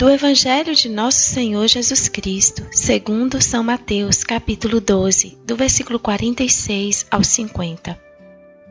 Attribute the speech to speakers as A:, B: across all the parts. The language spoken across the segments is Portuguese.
A: Do Evangelho de Nosso Senhor Jesus Cristo, segundo São Mateus, capítulo 12, do versículo 46 ao 50.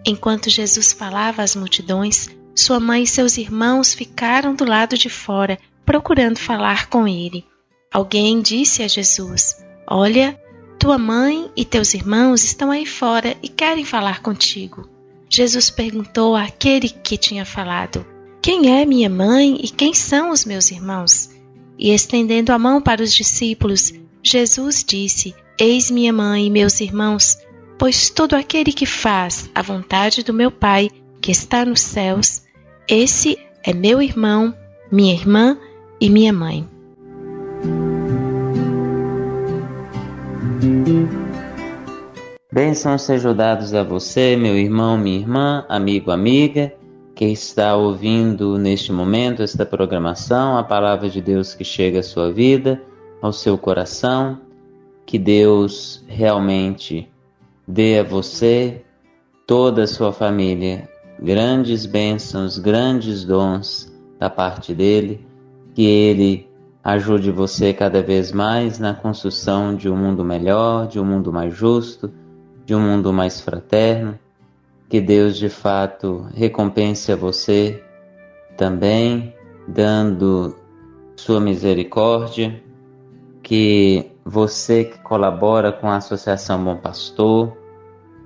A: Enquanto Jesus falava às multidões, sua mãe e seus irmãos ficaram do lado de fora, procurando falar com ele. Alguém disse a Jesus: Olha, tua mãe e teus irmãos estão aí fora e querem falar contigo. Jesus perguntou àquele que tinha falado: Quem é minha mãe e quem são os meus irmãos? E estendendo a mão para os discípulos, Jesus disse: Eis minha mãe e meus irmãos, pois todo aquele que faz a vontade do meu Pai, que está nos céus, esse é meu irmão, minha irmã e minha mãe.
B: Bênçãos sejam dados a você, meu irmão, minha irmã, amigo, amiga, que está ouvindo neste momento esta programação, a palavra de Deus que chega à sua vida, ao seu coração. Que Deus realmente dê a você, toda a sua família, grandes bênçãos, grandes dons da parte dele, que ele ajude você cada vez mais na construção de um mundo melhor, de um mundo mais justo, de um mundo mais fraterno. Que Deus de fato recompense a você também, dando sua misericórdia. Que você que colabora com a Associação Bom Pastor,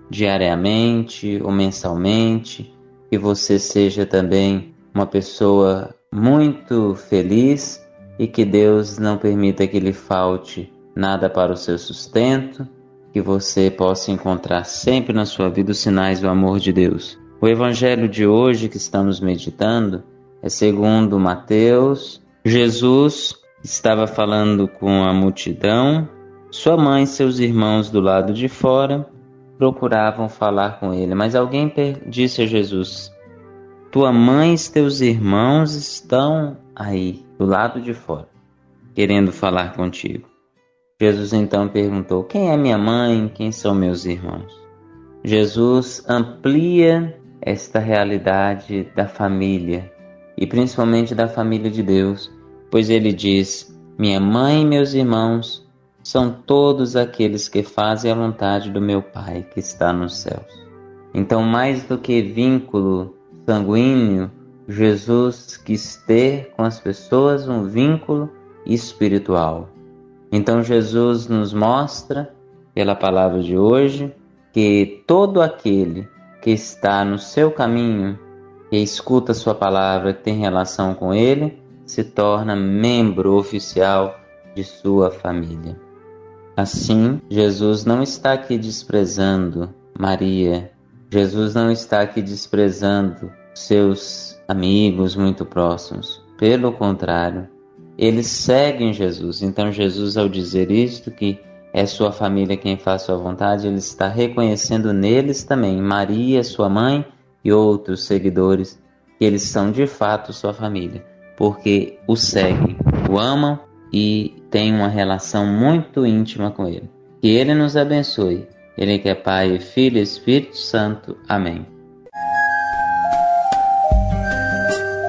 B: diariamente ou mensalmente, que você seja também uma pessoa muito feliz e que Deus não permita que lhe falte nada para o seu sustento, que você possa encontrar sempre na sua vida os sinais do amor de Deus. O evangelho de hoje que estamos meditando é segundo Mateus. Jesus estava falando com a multidão, sua mãe e seus irmãos do lado de fora procuravam falar com ele, mas alguém disse a Jesus: Tua mãe e teus irmãos estão aí, do lado de fora, querendo falar contigo. Jesus então perguntou: Quem é minha mãe? Quem são meus irmãos? Jesus amplia esta realidade da família e principalmente da família de Deus, pois ele diz: Minha mãe e meus irmãos são todos aqueles que fazem a vontade do meu Pai que está nos céus. Então, mais do que vínculo sanguíneo, Jesus quis ter com as pessoas um vínculo espiritual. Então Jesus nos mostra, pela palavra de hoje, que todo aquele que está no seu caminho, que escuta sua palavra, que tem relação com ele, se torna membro oficial de sua família. Assim, Jesus não está aqui desprezando Maria, Jesus não está aqui desprezando seus amigos muito próximos. Pelo contrário, eles seguem Jesus. Então, Jesus, ao dizer isto, que é sua família quem faz sua vontade, ele está reconhecendo neles também Maria, sua mãe e outros seguidores, que eles são de fato sua família, porque o seguem, o amam e têm uma relação muito íntima com ele. Que ele nos abençoe. Ele que é Pai, Filho e Espírito Santo. Amém.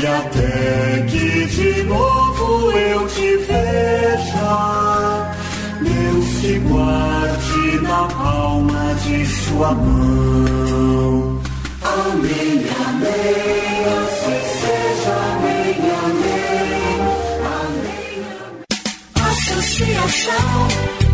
C: e até que de novo eu te veja, Deus te guarde na palma de sua mão. Amém, amém, assim seja, amém, amém, amém, amém.
D: Associação